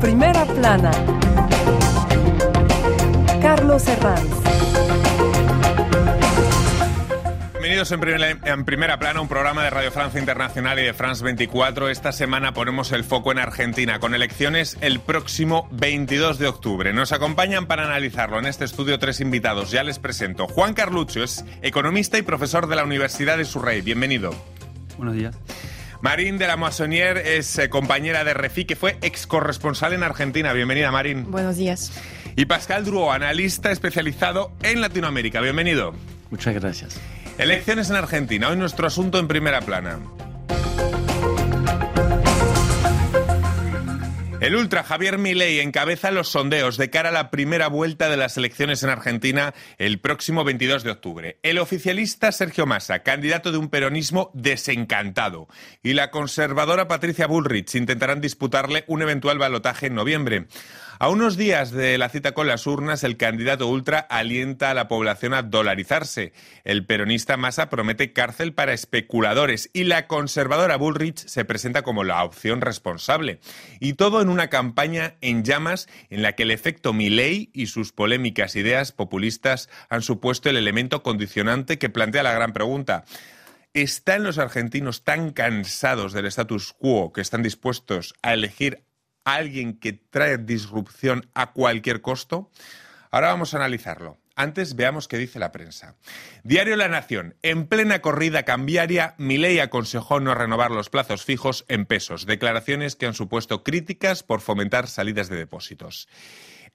En primera plana, Carlos Herranz. Bienvenidos en, primer- en primera plana, un programa de Radio Francia Internacional y de France 24. Esta semana ponemos el foco en Argentina, con elecciones el próximo 22 de octubre. Nos acompañan para analizarlo en este estudio tres invitados. Ya les presento. Juan Carlucho es economista y profesor de la Universidad de Surrey. Bienvenido. Buenos días. Marín de la Moissonnière es eh, compañera de Refi, que fue ex corresponsal en Argentina. Bienvenida, Marín. Buenos días. Y Pascal Druo, analista especializado en Latinoamérica. Bienvenido. Muchas gracias. Elecciones en Argentina. Hoy nuestro asunto en primera plana. El ultra Javier Milei encabeza los sondeos de cara a la primera vuelta de las elecciones en Argentina el próximo 22 de octubre. El oficialista Sergio Massa, candidato de un peronismo desencantado, y la conservadora Patricia Bullrich intentarán disputarle un eventual balotaje en noviembre. A unos días de la cita con las urnas, el candidato ultra alienta a la población a dolarizarse. El peronista Massa promete cárcel para especuladores y la conservadora Bullrich se presenta como la opción responsable. Y todo en una campaña en llamas en la que el efecto Milei y sus polémicas ideas populistas han supuesto el elemento condicionante que plantea la gran pregunta. ¿Están los argentinos tan cansados del status quo que están dispuestos a elegir alguien que trae disrupción a cualquier costo? Ahora vamos a analizarlo. Antes veamos qué dice la prensa. Diario La Nación. En plena corrida cambiaria, Milei aconsejó no renovar los plazos fijos en pesos. Declaraciones que han supuesto críticas por fomentar salidas de depósitos.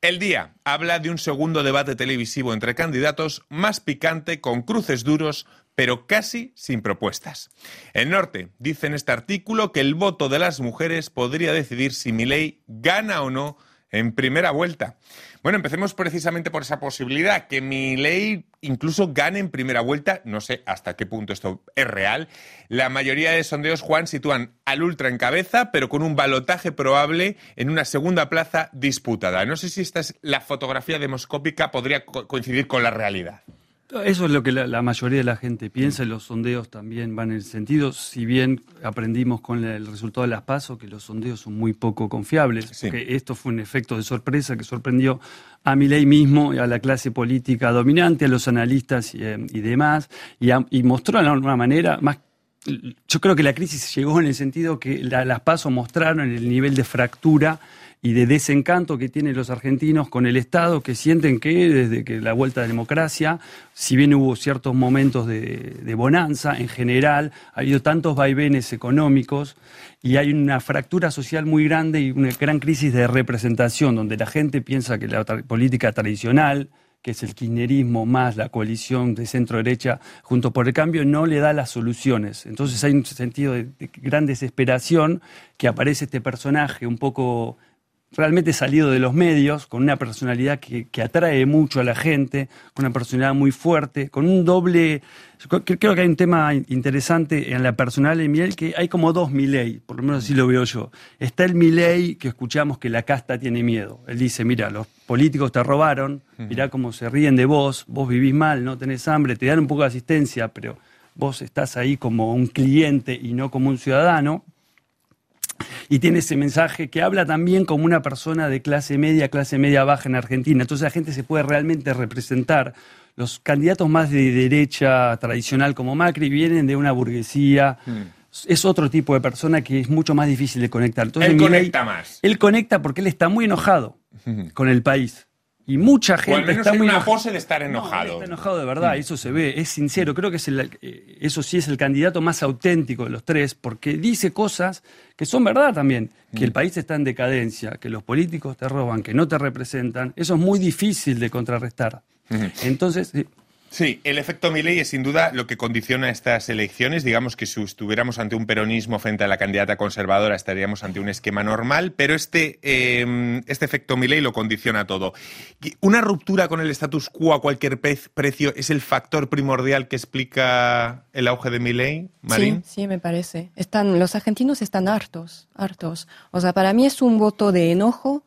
El día habla de un segundo debate televisivo entre candidatos más picante, con cruces duros, pero casi sin propuestas. El Norte dice en este artículo que el voto de las mujeres podría decidir si Milei gana o no en primera vuelta. Bueno, empecemos precisamente por esa posibilidad, que Milei incluso gane en primera vuelta, no sé hasta qué punto esto es real. La mayoría de sondeos, Juan, sitúan al ultra en cabeza, pero con un balotaje probable en una segunda plaza disputada. No sé si esta es la fotografía demoscópica, podría co- coincidir con la realidad. Eso es lo que la, la mayoría de la gente piensa y los sondeos también van en el sentido, si bien aprendimos con el resultado de las PASO que los sondeos son muy poco confiables, Sí. porque esto fue un efecto de sorpresa que sorprendió a Milei mismo y a la clase política dominante, a los analistas y, eh, y demás, y, a- y mostró de alguna manera más yo creo que la crisis llegó en el sentido que la- las pasos mostraron el nivel de fractura y de desencanto que tienen los argentinos con el Estado, que sienten que desde que la vuelta a la democracia, si bien hubo ciertos momentos de, bonanza, en general ha habido tantos vaivenes económicos y hay una fractura social muy grande y una gran crisis de representación, donde la gente piensa que la política tradicional, que es el kirchnerismo más la coalición de centro-derecha junto por el cambio, no le da las soluciones. Entonces hay un sentido de gran desesperación que aparece este personaje un poco realmente salido de los medios, con una personalidad que, que atrae mucho a la gente, con una personalidad muy fuerte, con un doble... Creo que hay un tema interesante en la personalidad de Milei, que hay como dos Milei, por lo menos así lo veo yo. Está el Milei que escuchamos que la casta tiene miedo. Él dice, mira, los políticos te robaron, mirá cómo se ríen de vos, vos vivís mal, no tenés hambre, te dan un poco de asistencia, pero vos estás ahí como un cliente y no como un ciudadano y tiene ese mensaje que habla también como una persona de clase media, clase media baja en Argentina. Entonces la gente se puede realmente representar. Los candidatos más de derecha tradicional como Macri vienen de una burguesía. Es otro tipo de persona que es mucho más difícil de conectar. Entonces, Él Milei- conecta más. Él conecta porque él está muy enojado con el país. Y mucha gente O al menos está hay muy una pose de estar No, enojado. está enojado de verdad, eso se ve, es sincero. Creo que es el- eh, eso sí es el candidato más auténtico de los tres, porque dice cosas que son verdad también, que el país está en decadencia, que los políticos te roban, que no te representan. Eso es muy difícil de contrarrestar. Entonces, sí, el efecto Milei es sin duda lo que condiciona estas elecciones. Digamos que si estuviéramos ante un peronismo frente a la candidata conservadora estaríamos ante un esquema normal, pero este, eh, este efecto Milei lo condiciona todo. Una ruptura con el status quo a cualquier precio es el factor primordial que explica el auge de Milei, Marín. Sí, sí, me parece. Están, los argentinos están hartos, hartos. O sea, para mí es un voto de enojo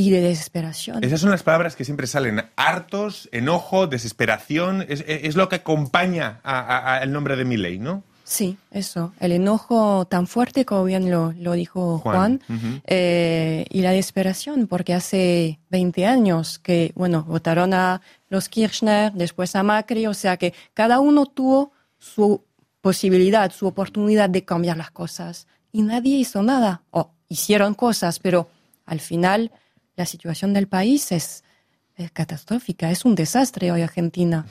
y de desesperación. Esas son las palabras que siempre salen. Hartos, enojo, desesperación. Es, es lo que acompaña al nombre de Milei, ¿no? Sí, eso, el enojo tan fuerte como bien lo, lo dijo Juan, Juan, ujú. eh, y la desesperación, porque hace 20 años que, bueno, votaron a los Kirchner, después a Macri, o sea que cada uno tuvo su posibilidad, su oportunidad de cambiar las cosas, y nadie hizo nada, o hicieron cosas, pero al final la situación del país es, es catastrófica, es un desastre hoy Argentina.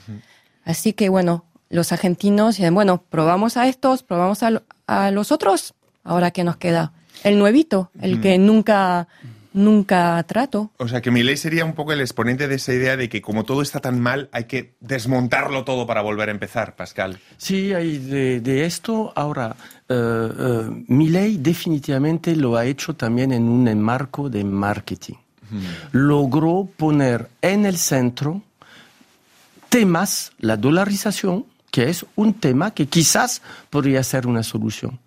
Así que bueno, los argentinos dicen, bueno, probamos a estos, probamos a, lo- a los otros, ahora que nos queda el nuevito, el que nunca, nunca trato. O sea, que Milei sería un poco el exponente de esa idea de que como todo está tan mal, hay que desmontarlo todo para volver a empezar, Pascal. Sí, hay de, de esto. Ahora, eh, eh, Milei definitivamente lo ha hecho también en un enmarco de marketing. Logró poner en el centro temas, la dolarización, que es un tema que quizás podría ser una solución,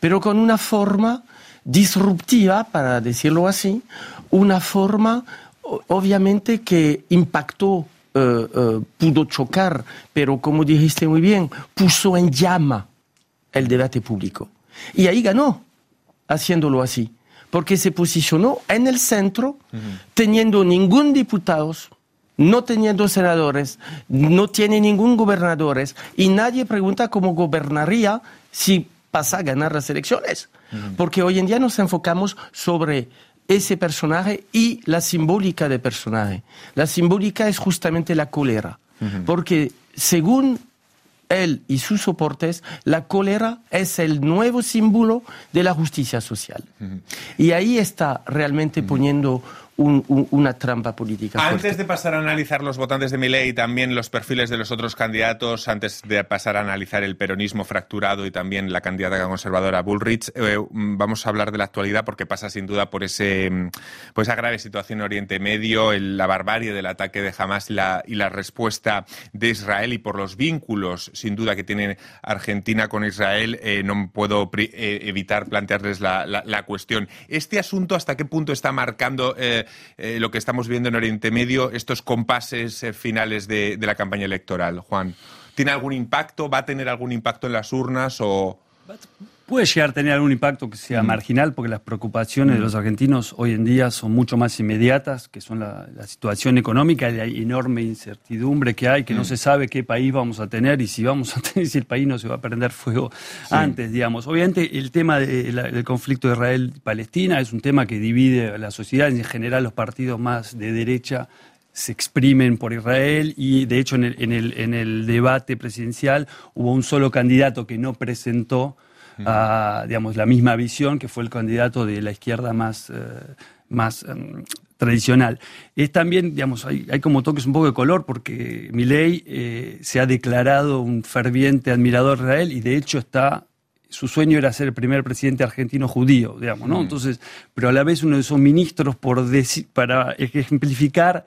pero con una forma disruptiva, para decirlo así, una forma obviamente que impactó, eh, eh, pudo chocar, pero como dijiste muy bien, puso en llama el debate público. Y ahí ganó, haciéndolo así, porque se posicionó en el centro, teniendo ningún diputado, no teniendo senadores, no tiene ningún gobernadores, y nadie pregunta cómo gobernaría si pasa a ganar las elecciones. Porque hoy en día nos enfocamos sobre ese personaje y la simbólica del personaje. La simbólica es justamente la cólera, porque según él y sus soportes, la cólera es el nuevo símbolo de la justicia social. Y ahí está realmente poniendo un- un- una trampa política. Antes de pasar a analizar los votantes de Milei y también los perfiles de los otros candidatos, antes de pasar a analizar el peronismo fracturado y también la candidata conservadora Bullrich, eh, vamos a hablar de la actualidad porque pasa sin duda por ese mm, por esa grave situación en Oriente Medio, el- la barbarie del ataque de Hamas y la, y la respuesta de Israel y por los vínculos sin duda que tiene Argentina con Israel, eh, no puedo eh, evitar plantearles la, la- cuestión. ¿Este asunto hasta qué punto está marcando eh, lo que estamos viendo en Oriente Medio, estos compases eh, finales de, de la campaña electoral, Juan? ¿Tiene algún impacto? ¿Va a tener algún impacto en las urnas? O... Puede llegar a tener algún impacto que sea marginal, porque las preocupaciones de los argentinos hoy en día son mucho más inmediatas, que son la, la situación económica y la enorme incertidumbre que hay, que no se sabe qué país vamos a tener y si vamos a tener, si el país no se va a prender fuego antes, digamos. Obviamente el tema de la- del conflicto de Israel-Palestina es un tema que divide a la sociedad, en general los partidos más de derecha se exprimen por Israel y de hecho en el, en el, en el debate presidencial hubo un solo candidato que no presentó a, digamos, la misma visión que fue el candidato de la izquierda más, eh, más em, tradicional. Es también, digamos, hay, hay como toques un poco de color porque Milei eh, se ha declarado un ferviente admirador de Israel y de hecho está su sueño era ser el primer presidente argentino judío, digamos, ¿no? Entonces, pero a la vez uno de esos ministros, por para ejemplificar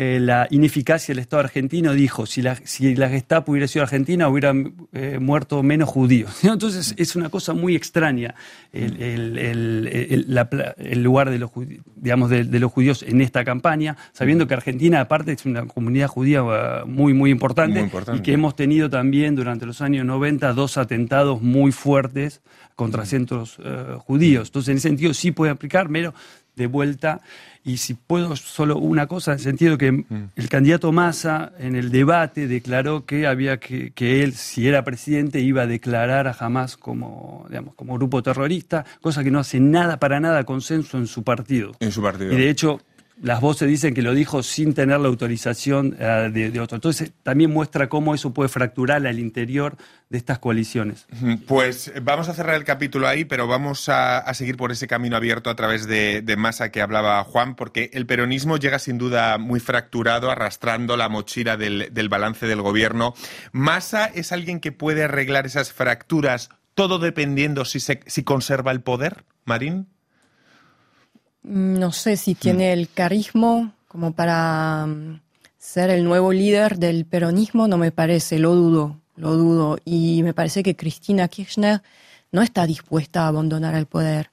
eh, la ineficacia del Estado argentino, dijo, si la, si la Gestapo hubiera sido argentina, hubieran eh, muerto menos judíos. Entonces, es una cosa muy extraña el, el- el- el- la pla- el lugar de los, digamos, de, de los judíos en esta campaña, sabiendo que Argentina, aparte, es una comunidad judía eh, muy, muy importante, Muy importante. y que hemos tenido también durante los años 90 dos atentados muy fuertes contra centros eh, judíos. Entonces, en ese sentido sí puede aplicar, pero de vuelta. Y si puedo solo una cosa, en el sentido que el candidato Massa en el debate declaró que había que, que él, si era presidente, iba a declarar a Hamas como, digamos, como grupo terrorista, cosa que no hace nada, para nada consenso en su partido. En su partido. Y de hecho, las voces dicen que lo dijo sin tener la autorización eh, de, otro. Entonces, también muestra cómo eso puede fracturar al interior de estas coaliciones. Pues eh, vamos a cerrar el capítulo ahí, pero vamos a, seguir por ese camino abierto a través de, de Massa que hablaba Juan, porque el peronismo llega sin duda muy fracturado, arrastrando la mochila del, del balance del gobierno. Massa es alguien que puede arreglar esas fracturas, todo dependiendo si, se, si conserva el poder, Marín. Mm, No sé si tiene el carisma como para mm, ser el nuevo líder del peronismo, no me parece, lo dudo, lo dudo. Y me parece que Cristina Kirchner no está dispuesta a abandonar el poder.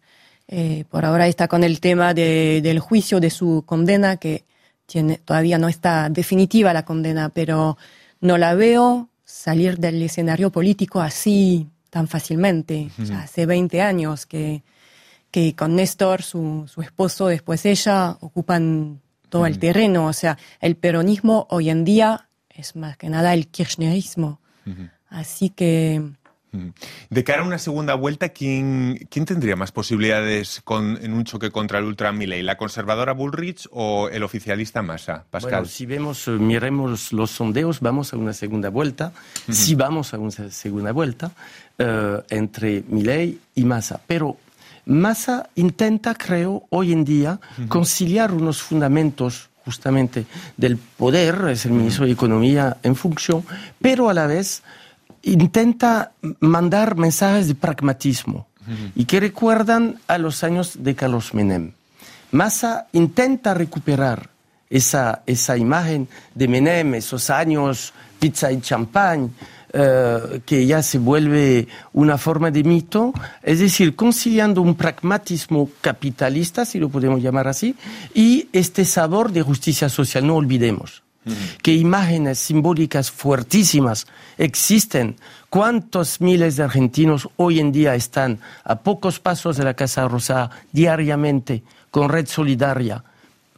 Eh, por ahora está con el tema de- del juicio de su condena, que tiene, todavía no está definitiva la condena, pero no la veo salir del escenario político así tan fácilmente. Hace 20 años que, que con Néstor, su, su esposo, después ella, ocupan todo el terreno. O sea, el peronismo hoy en día es más que nada el kirchnerismo. Así que de cara a una segunda vuelta, ¿quién, quién tendría más posibilidades con, en un choque contra el Ultra Milley? ¿La conservadora Bullrich o el oficialista Massa? Pascal. Bueno, si vemos, eh, miremos los sondeos, vamos a una segunda vuelta. Si vamos a una segunda vuelta eh, entre Milley y Massa. Pero Massa intenta, creo, hoy en día conciliar unos fundamentos justamente del poder, es el ministro de Economía en función, pero a la vez intenta mandar mensajes de pragmatismo. Y que recuerdan a los años de Carlos Menem. Massa intenta recuperar esa, esa imagen de Menem, esos años, pizza y champán, eh, que ya se vuelve una forma de mito, es decir, conciliando un pragmatismo capitalista, si lo podemos llamar así, y este sabor de justicia social. No olvidemos que imágenes simbólicas fuertísimas existen. ¿Cuántos miles de argentinos hoy en día están a pocos pasos de la Casa Rosada diariamente con red solidaria?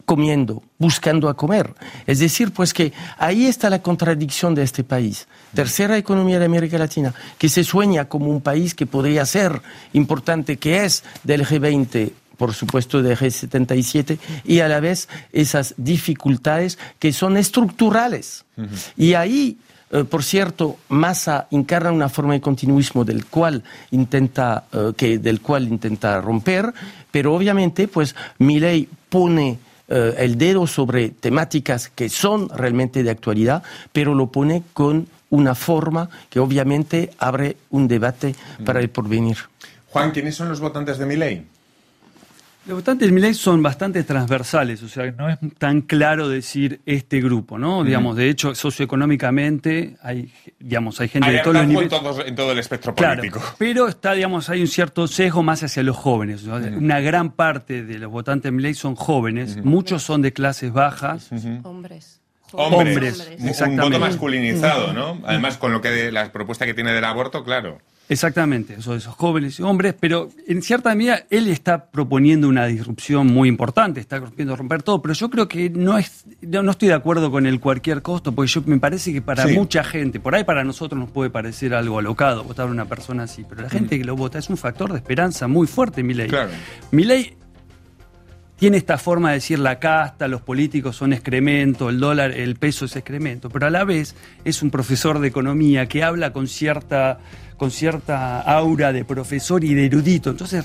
Comiendo, buscando a comer. Es decir, pues que ahí está la contradicción de este país. Tercera economía de América Latina, que se sueña como un país que podría ser importante, que es del G20 por supuesto, de G77, y a la vez esas dificultades que son estructurales. Y ahí, eh, por cierto, Massa encarna una forma de continuismo del cual intenta, eh, que, del cual intenta romper, pero obviamente, pues, Milei pone eh, el dedo sobre temáticas que son realmente de actualidad, pero lo pone con una forma que obviamente abre un debate para el porvenir. Juan, ¿quiénes son los votantes de Milei? Los votantes Milei son bastante transversales, o sea, no es tan claro decir este grupo, ¿no? Digamos, de hecho, socioeconómicamente hay, digamos, hay gente de todos los niveles. En todo, el espectro claro, político. Pero está, digamos, hay un cierto sesgo más hacia los jóvenes. Una gran parte de los votantes del Milei son jóvenes, muchos son de clases bajas. hombres. Hombres, Hombres, un voto masculinizado, ¿no? Además, con lo que la propuesta que tiene del aborto, claro. Exactamente, eso, esos jóvenes y hombres, pero en cierta medida él está proponiendo una disrupción muy importante, está proponiendo romper todo, pero yo creo que no es, no, no estoy de acuerdo con el cualquier costo, porque yo me parece que para Sí. mucha gente, por ahí para nosotros nos puede parecer algo alocado votar a una persona así, pero la gente que lo vota es un factor de esperanza muy fuerte, Milei. Claro. Milei tiene esta forma de decir la casta, los políticos son excremento, el dólar, el peso es excremento, pero a la vez es un profesor de economía que habla con cierta, con cierta aura de profesor y de erudito. Entonces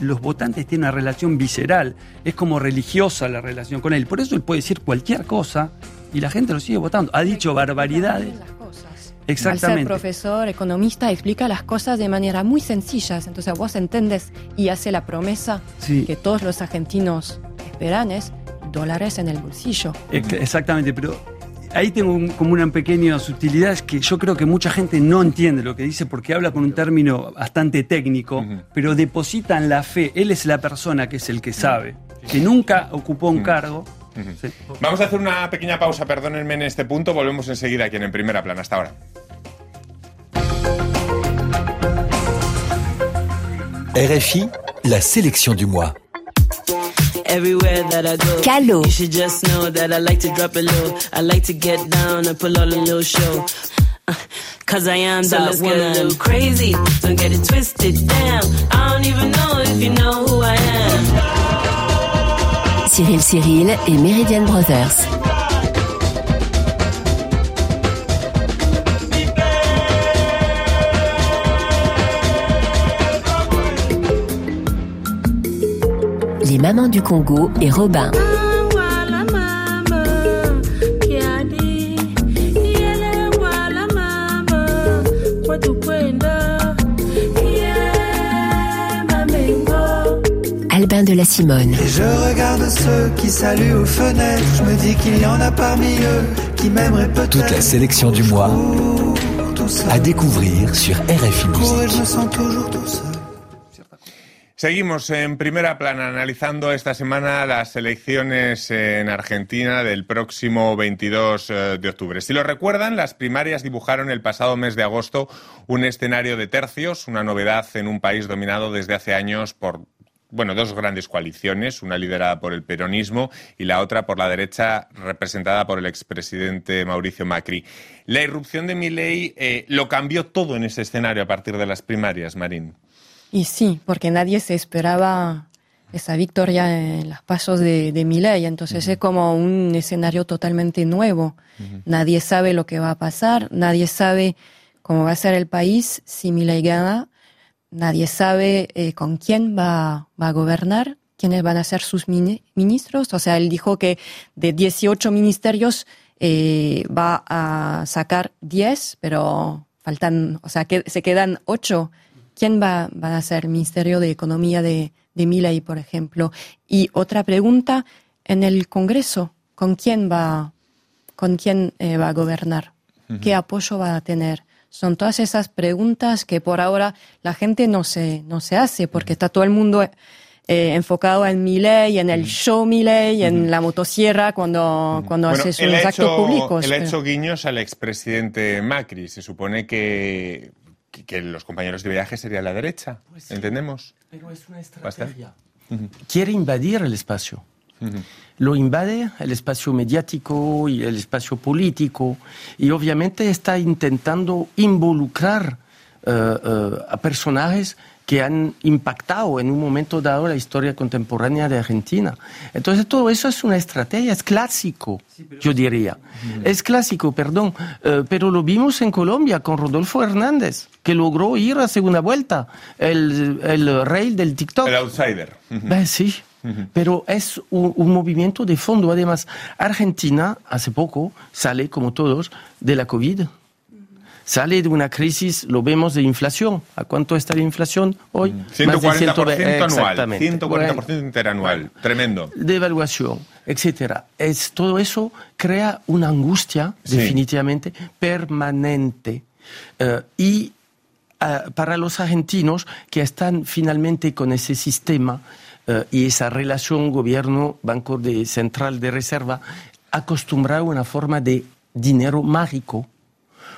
los votantes tienen una relación visceral, es como religiosa la relación con él. Por eso él puede decir cualquier cosa y la gente lo sigue votando. Ha dicho barbaridades. Cosas. Al ser Exactamente. profesor, economista, explica las cosas de manera muy sencilla. Entonces vos entendés y hace la promesa Sí. que todos los argentinos esperan es dólares en el bolsillo. Ex- Exactamente, pero ahí tengo un- como una pequeña sutilidad, es que yo creo que mucha gente no entiende lo que dice porque habla con un término bastante técnico, pero depositan la fe. Él es la persona que es el que sabe, que nunca ocupó un cargo. Sí. Vamos a hacer una pequeña pausa, perdónenme en este punto, volvemos enseguida aquí en En Primera Plana. Hasta ahora. RFI, la sélection du mois. Everywhere that I go, Calo. you should just know that I like to drop it low. I like to get down and pull on a little show. Uh, Cause I am So let's woman. get a little crazy, don't get it twisted. Damn, I don't even know if you know who I am. Cyril Cyril et Meridian Brothers. Les mamans du Congo et Robin. Albin de la Simone. Et je regarde ceux qui saluent aux fenêtres. Je me dis qu'il y en a parmi eux qui m'aimeraient peut-être. Toute la sélection du mois à découvrir sur RFI Musique. Seguimos en primera plana analizando esta semana las elecciones en Argentina del próximo 22 eh, de octubre. Si lo recuerdan, las primarias dibujaron el pasado mes de agosto un escenario de tercios, una novedad en un país dominado desde hace años por bueno, dos grandes coaliciones, una liderada por el peronismo y la otra por la derecha representada por el expresidente Mauricio Macri. La irrupción de Milei eh, lo cambió todo en ese escenario a partir de las primarias, Marín. Y sí, porque nadie se esperaba esa victoria en los pasos de, de Milei, entonces es como un escenario totalmente nuevo. Nadie sabe lo que va a pasar, nadie sabe cómo va a ser el país si Milei gana Nadie sabe eh, con quién va, va, a gobernar, quiénes van a ser sus ministros. O sea, él dijo que de 18 ministerios eh, va a sacar 10, pero faltan, o sea, que se quedan 8. ¿Quién va, va a ser el Ministerio de Economía de, de Milei, por ejemplo? Y otra pregunta, en el Congreso, ¿con quién va, con quién, eh, va a gobernar? ¿Qué apoyo va a tener? Son todas esas preguntas que por ahora la gente no se, no se hace porque está todo el mundo eh, enfocado en mi ley, en el show mi ley, en la motosierra cuando, cuando hace sus actos públicos. Él ha hecho guiños al expresidente Macri. Se supone que, que, los compañeros de viaje serían la derecha. Pues ¿Entendemos? Pero es una estrategia. Quiere invadir el espacio. Lo invade el espacio mediático y el espacio político y obviamente está intentando involucrar uh, uh, a personajes que han impactado en un momento dado la historia contemporánea de Argentina. Entonces todo eso es una estrategia, es clásico, sí, yo diría. Es clásico, perdón, uh, pero lo vimos en Colombia con Rodolfo Hernández, que logró ir a segunda vuelta, el, el rey del TikTok. El outsider. Ben, sí. Pero es un, un, movimiento de fondo. Además, Argentina hace poco sale, como todos, de la COVID. Sale de una crisis, lo vemos, de inflación. ¿A cuánto está la inflación hoy? 140% Más de anual. 140% bueno, interanual. Bueno, Tremendo. Devaluación, etcétera. Es, todo eso crea una angustia, sí. definitivamente, permanente. Uh, y uh, para los argentinos que están finalmente con ese sistema, Uh, y esa relación gobierno-banco de central de reserva acostumbrado a una forma de dinero mágico.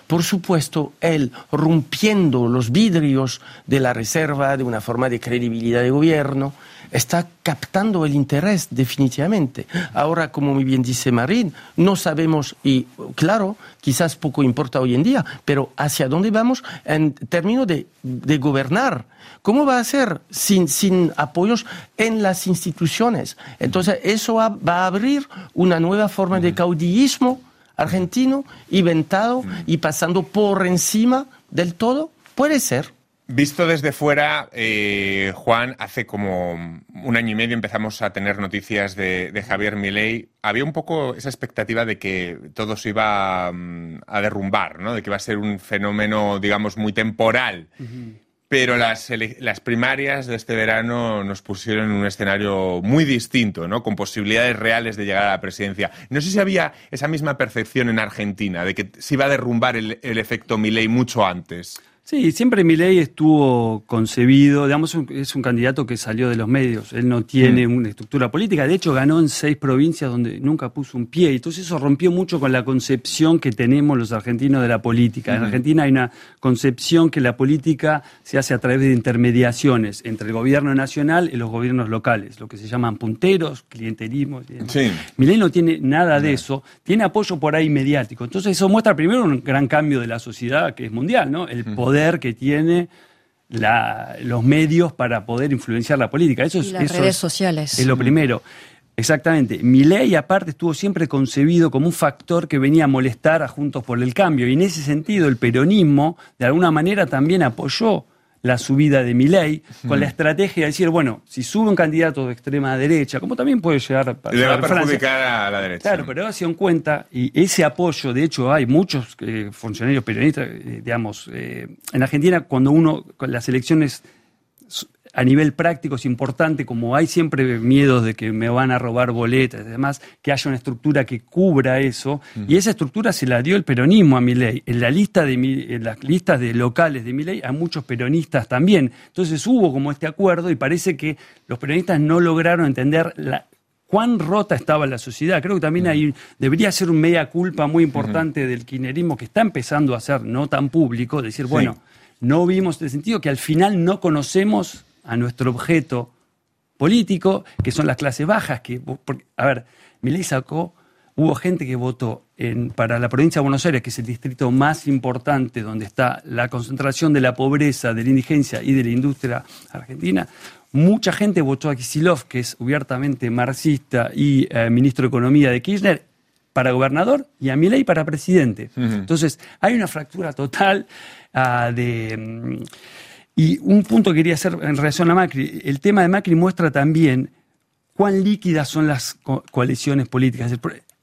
Por supuesto, él rompiendo los vidrios de la reserva de una forma de credibilidad de gobierno, está captando el interés definitivamente. Ahora, como muy bien dice Marín, no sabemos, y claro, quizás poco importa hoy en día, pero hacia dónde vamos en términos de, de gobernar. ¿Cómo va a ser sin, sin, apoyos en las instituciones? Entonces, eso va, va a abrir una nueva forma de caudillismo argentino inventado y pasando por encima del todo. Puede ser. Visto desde fuera, eh, Juan, hace como un año y medio empezamos a tener noticias de, de, Javier Milei. Había un poco esa expectativa de que todo se iba um, a derrumbar, ¿no? De que iba a ser un fenómeno, digamos, muy temporal. Uh -huh. Pero las, las, primarias de este verano nos pusieron en un escenario muy distinto, ¿no? Con posibilidades reales de llegar a la presidencia. No sé si había esa misma percepción en Argentina, de que se iba a derrumbar el, el efecto Milei mucho antes. Sí, siempre Milei estuvo concebido, digamos, es un candidato que salió de los medios, él no tiene mm. una estructura política, de hecho ganó en seis provincias donde nunca puso un pie, entonces eso rompió mucho con la concepción que tenemos los argentinos de la política. En mm. Argentina hay una concepción que la política se hace a través de intermediaciones entre el gobierno nacional y los gobiernos locales, lo que se llaman punteros, clientelismo. Sí. Milei no tiene nada de eso, tiene apoyo por ahí mediático, entonces eso muestra primero un gran cambio de la sociedad que es mundial, ¿no? El poder que tiene la, los medios para poder influenciar la política. Eso es, y las eso redes es, sociales. Es lo primero. Exactamente. Mi ley, aparte, estuvo siempre concebido como un factor que venía a molestar a Juntos por el Cambio. Y en ese sentido, el peronismo, de alguna manera, también apoyó la subida de Milei con la estrategia de decir, bueno, si sube un candidato de extrema derecha, como también puede llegar a Le va a perjudicar a la derecha. Claro, pero se en cuenta, y ese apoyo, de hecho, hay muchos eh, funcionarios peronistas, eh, digamos, eh, en Argentina, cuando uno, con las elecciones a nivel práctico es importante, como hay siempre miedos de que me van a robar boletas y demás, que haya una estructura que cubra eso. Y esa estructura se la dio el peronismo a Milei. En, la lista de, en las listas de locales de Milei hay muchos peronistas también. Entonces hubo como este acuerdo y parece que los peronistas no lograron entender la, cuán rota estaba la sociedad. Creo que también hay, debería ser un media culpa muy importante del kirchnerismo que está empezando a ser no tan público, decir, bueno, no vimos este sentido, que al final no conocemos a nuestro objeto político, que son las clases bajas, que, a ver, Milei sacó, hubo gente que votó en, para la provincia de Buenos Aires, que es el distrito más importante donde está la concentración de la pobreza, de la indigencia y de la industria argentina, mucha gente votó a Kisilov, que es abiertamente marxista y eh, ministro de Economía de Kirchner, para gobernador y a Milei para presidente. Entonces, hay una fractura total ah, de... Mm, y un punto que quería hacer en relación a Macri, el tema de Macri muestra también cuán líquidas son las coaliciones políticas.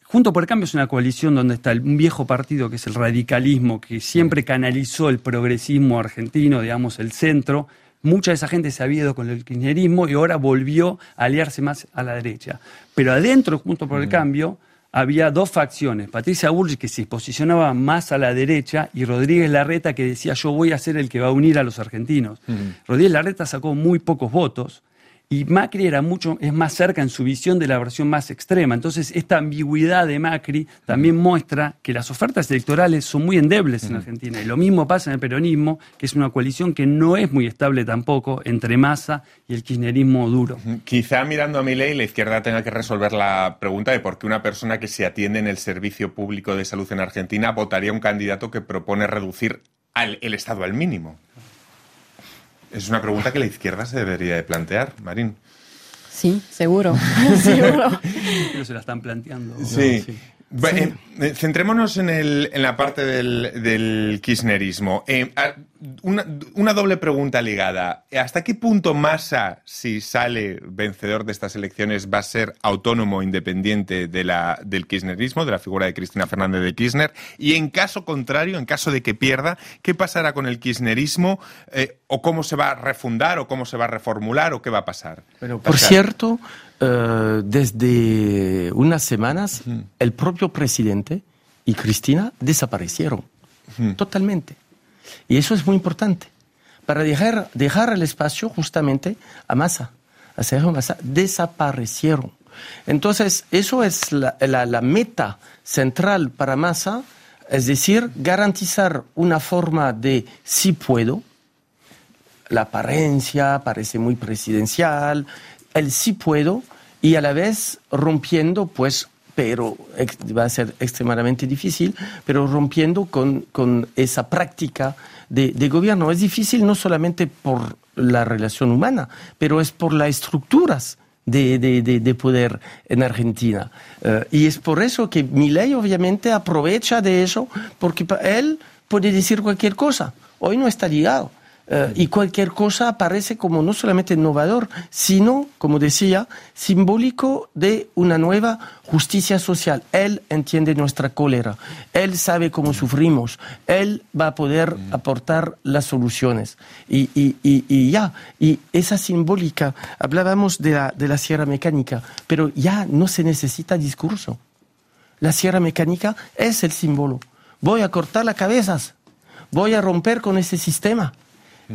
Junto por el Cambio es una coalición donde está un viejo partido que es el radicalismo, que siempre canalizó el progresismo argentino, digamos, el centro. Mucha de esa gente se había ido con el kirchnerismo y ahora volvió a aliarse más a la derecha. Pero adentro, junto por el Cambio, había dos facciones. Patricia Bullrich, que se posicionaba más a la derecha, y Rodríguez Larreta, que decía yo voy a ser el que va a unir a los argentinos. Rodríguez Larreta sacó muy pocos votos, y Macri era mucho, es más cerca en su visión de la versión más extrema. Entonces, esta ambigüedad de Macri también muestra que las ofertas electorales son muy endebles en Argentina. Y lo mismo pasa en el peronismo, que es una coalición que no es muy estable tampoco entre Massa y el kirchnerismo duro. Quizá mirando a mi ley, la izquierda tenga que resolver la pregunta de por qué una persona que se atiende en el servicio público de salud en Argentina votaría un candidato que propone reducir el Estado al mínimo. Es una pregunta que la izquierda se debería de plantear, Marín. Sí, seguro. seguro. Pero se la están planteando. sí. Eh, eh, centrémonos en, el, en, la parte del, del kirchnerismo. Eh, una, doble pregunta ligada. ¿Hasta qué punto Massa, si sale vencedor de estas elecciones, va a ser autónomo, independiente de la, del kirchnerismo, de la figura de Cristina Fernández de Kirchner? Y en caso contrario, en caso de que pierda, ¿qué pasará con el kirchnerismo? ¿O cómo se va a refundar? ¿O cómo se va a reformular? ¿O qué va a pasar? por cierto, eh, desde unas semanas, el propio presidente y Cristina desaparecieron totalmente. Y eso es muy importante para dejar, dejar el espacio justamente a Massa. A Sergio Massa desaparecieron. Entonces, eso es la, la meta central para Massa, es decir, garantizar una forma de si puedo, la apariencia parece muy presidencial, el sí puedo y a la vez rompiendo, pues, pero va a ser extremadamente difícil, pero rompiendo con, con esa práctica de, de, gobierno. Es difícil no solamente por la relación humana, pero es por las estructuras de, de, de poder en Argentina. Uh, y es por eso que Milei obviamente aprovecha de eso, porque él puede decir cualquier cosa. Hoy no está ligado. Eh, y cualquier cosa aparece como no solamente innovador, sino, como decía, simbólico de una nueva justicia social. Él entiende nuestra cólera, él sabe cómo sufrimos, él va a poder aportar las soluciones. Y, y, y, ya, y esa simbólica, hablábamos de la, de la sierra mecánica, pero ya no se necesita discurso. La sierra mecánica es el símbolo. Voy a cortar las cabezas, voy a romper con ese sistema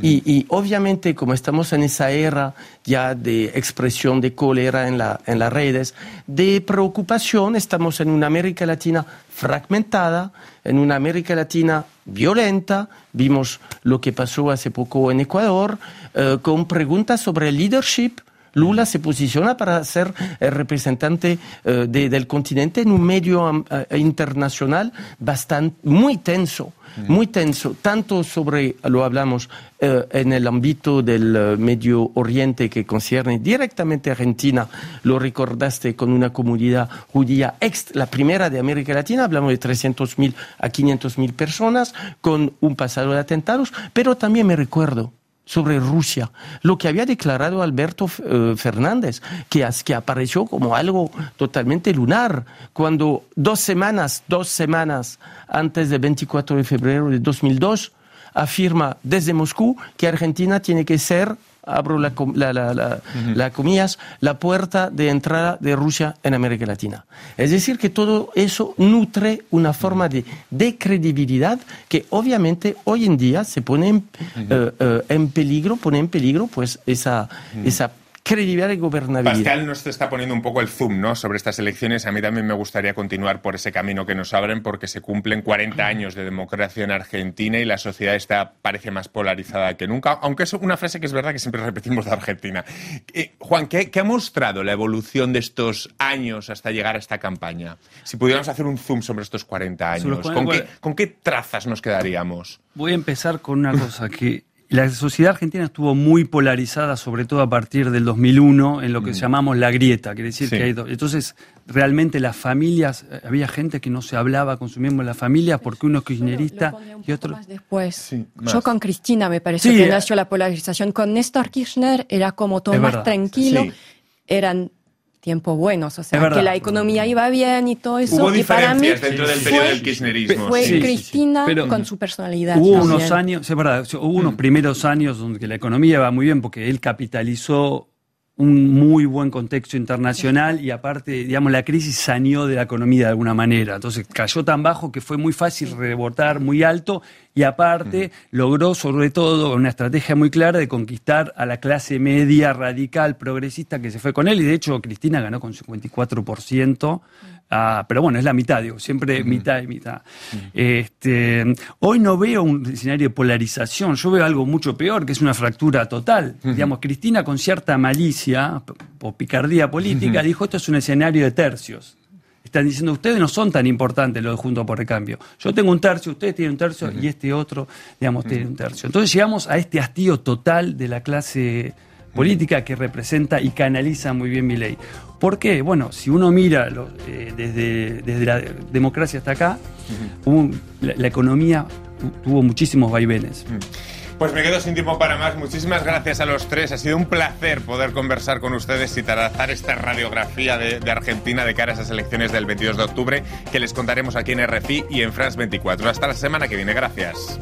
y, obviamente, como estamos en esa era ya de expresión de cólera en, la, las redes, de preocupación, estamos en una América Latina fragmentada, en una América Latina violenta, vimos lo que pasó hace poco en Ecuador, eh, con preguntas sobre leadership, Lula se posiciona para ser el representante eh, del continente en un medio eh, internacional bastante muy tenso muy tenso, tanto sobre, lo hablamos eh, en el ámbito del eh, Medio Oriente que concierne directamente a Argentina, lo recordaste con una comunidad judía, ex, la primera de América Latina, hablamos de 300.000 a 500.000 personas, con un pasado de atentados, pero también me recuerdo sobre Rusia, lo que había declarado Alberto eh, Fernández, que, que apareció como algo totalmente lunar, cuando dos semanas, dos semanas antes del 24 de febrero de 2002, afirma desde Moscú que Argentina tiene que ser abro la, la, la- la comillas, la puerta de entrada de Rusia en América Latina. Es decir, que todo eso nutre una forma de, de credibilidad que obviamente hoy en día se pone en, eh, eh, en peligro, pone en peligro pues esa, esa credibilidad y gobernabilidad. Pascal nos está poniendo un poco el zoom ¿no? sobre estas elecciones. A mí también me gustaría continuar por ese camino que nos abren porque se cumplen 40 años de democracia en Argentina y la sociedad está, parece más polarizada que nunca, aunque es una frase que es verdad que siempre repetimos de Argentina. Eh, Juan, ¿qué, qué ha mostrado la evolución de estos años hasta llegar a esta campaña? Si pudiéramos hacer un zoom sobre estos 40 Sobre años, los ¿con 40 qué, ¿con qué trazas nos quedaríamos? Voy a empezar con una cosa que la sociedad argentina estuvo muy polarizada, sobre todo a partir del 2001, en lo que llamamos la grieta, quiere decir Sí. que hay dos. Entonces, realmente las familias, eh, había gente que no se hablaba con su miembro de la familia porque uno es kirchnerista Lo y otro. más después. Sí, más. Yo con Cristina me parece Sí, que eh. nació la polarización. Con Néstor Kirchner era como todo Es más verdad, tranquilo. sí. Eran tiempos buenos, o sea, que la economía iba bien y todo eso. Hubo y para mí diferencias dentro del periodo fue, del kirchnerismo. fue Sí, sí, sí. Cristina Pero- con su personalidad. Hubo también. unos años, es verdad, hubo unos primeros años donde la economía va muy bien porque él capitalizó un muy buen contexto internacional y aparte, digamos, la crisis saneó de la economía de alguna manera. Entonces cayó tan bajo que fue muy fácil rebotar muy alto y aparte logró sobre todo una estrategia muy clara de conquistar a la clase media radical progresista que se fue con él y de hecho Cristina ganó con 54%. Ah, pero bueno, es la mitad, digo, siempre mitad y mitad. Este, hoy no veo un escenario de polarización, yo veo algo mucho peor, que es una fractura total. Digamos, Cristina con cierta malicia o picardía política dijo, esto es un escenario de tercios. Están diciendo, ustedes no son tan importantes los de Juntos por el Cambio. Yo tengo un tercio, ustedes tienen un tercio y este otro, digamos, tiene un tercio. Entonces llegamos a este hastío total de la clase política que representa y canaliza muy bien mi ley. ¿Por qué? Bueno, si uno mira lo- eh, desde, desde la democracia hasta acá, hubo- la, la economía tu- tuvo muchísimos vaivenes. Pues me quedo sin tiempo para más. Muchísimas gracias a los tres. Ha sido un placer poder conversar con ustedes y trazar esta radiografía de, de Argentina de cara a esas elecciones del 22 de octubre que les contaremos aquí en RFI y en France 24. Hasta la semana que viene. Gracias.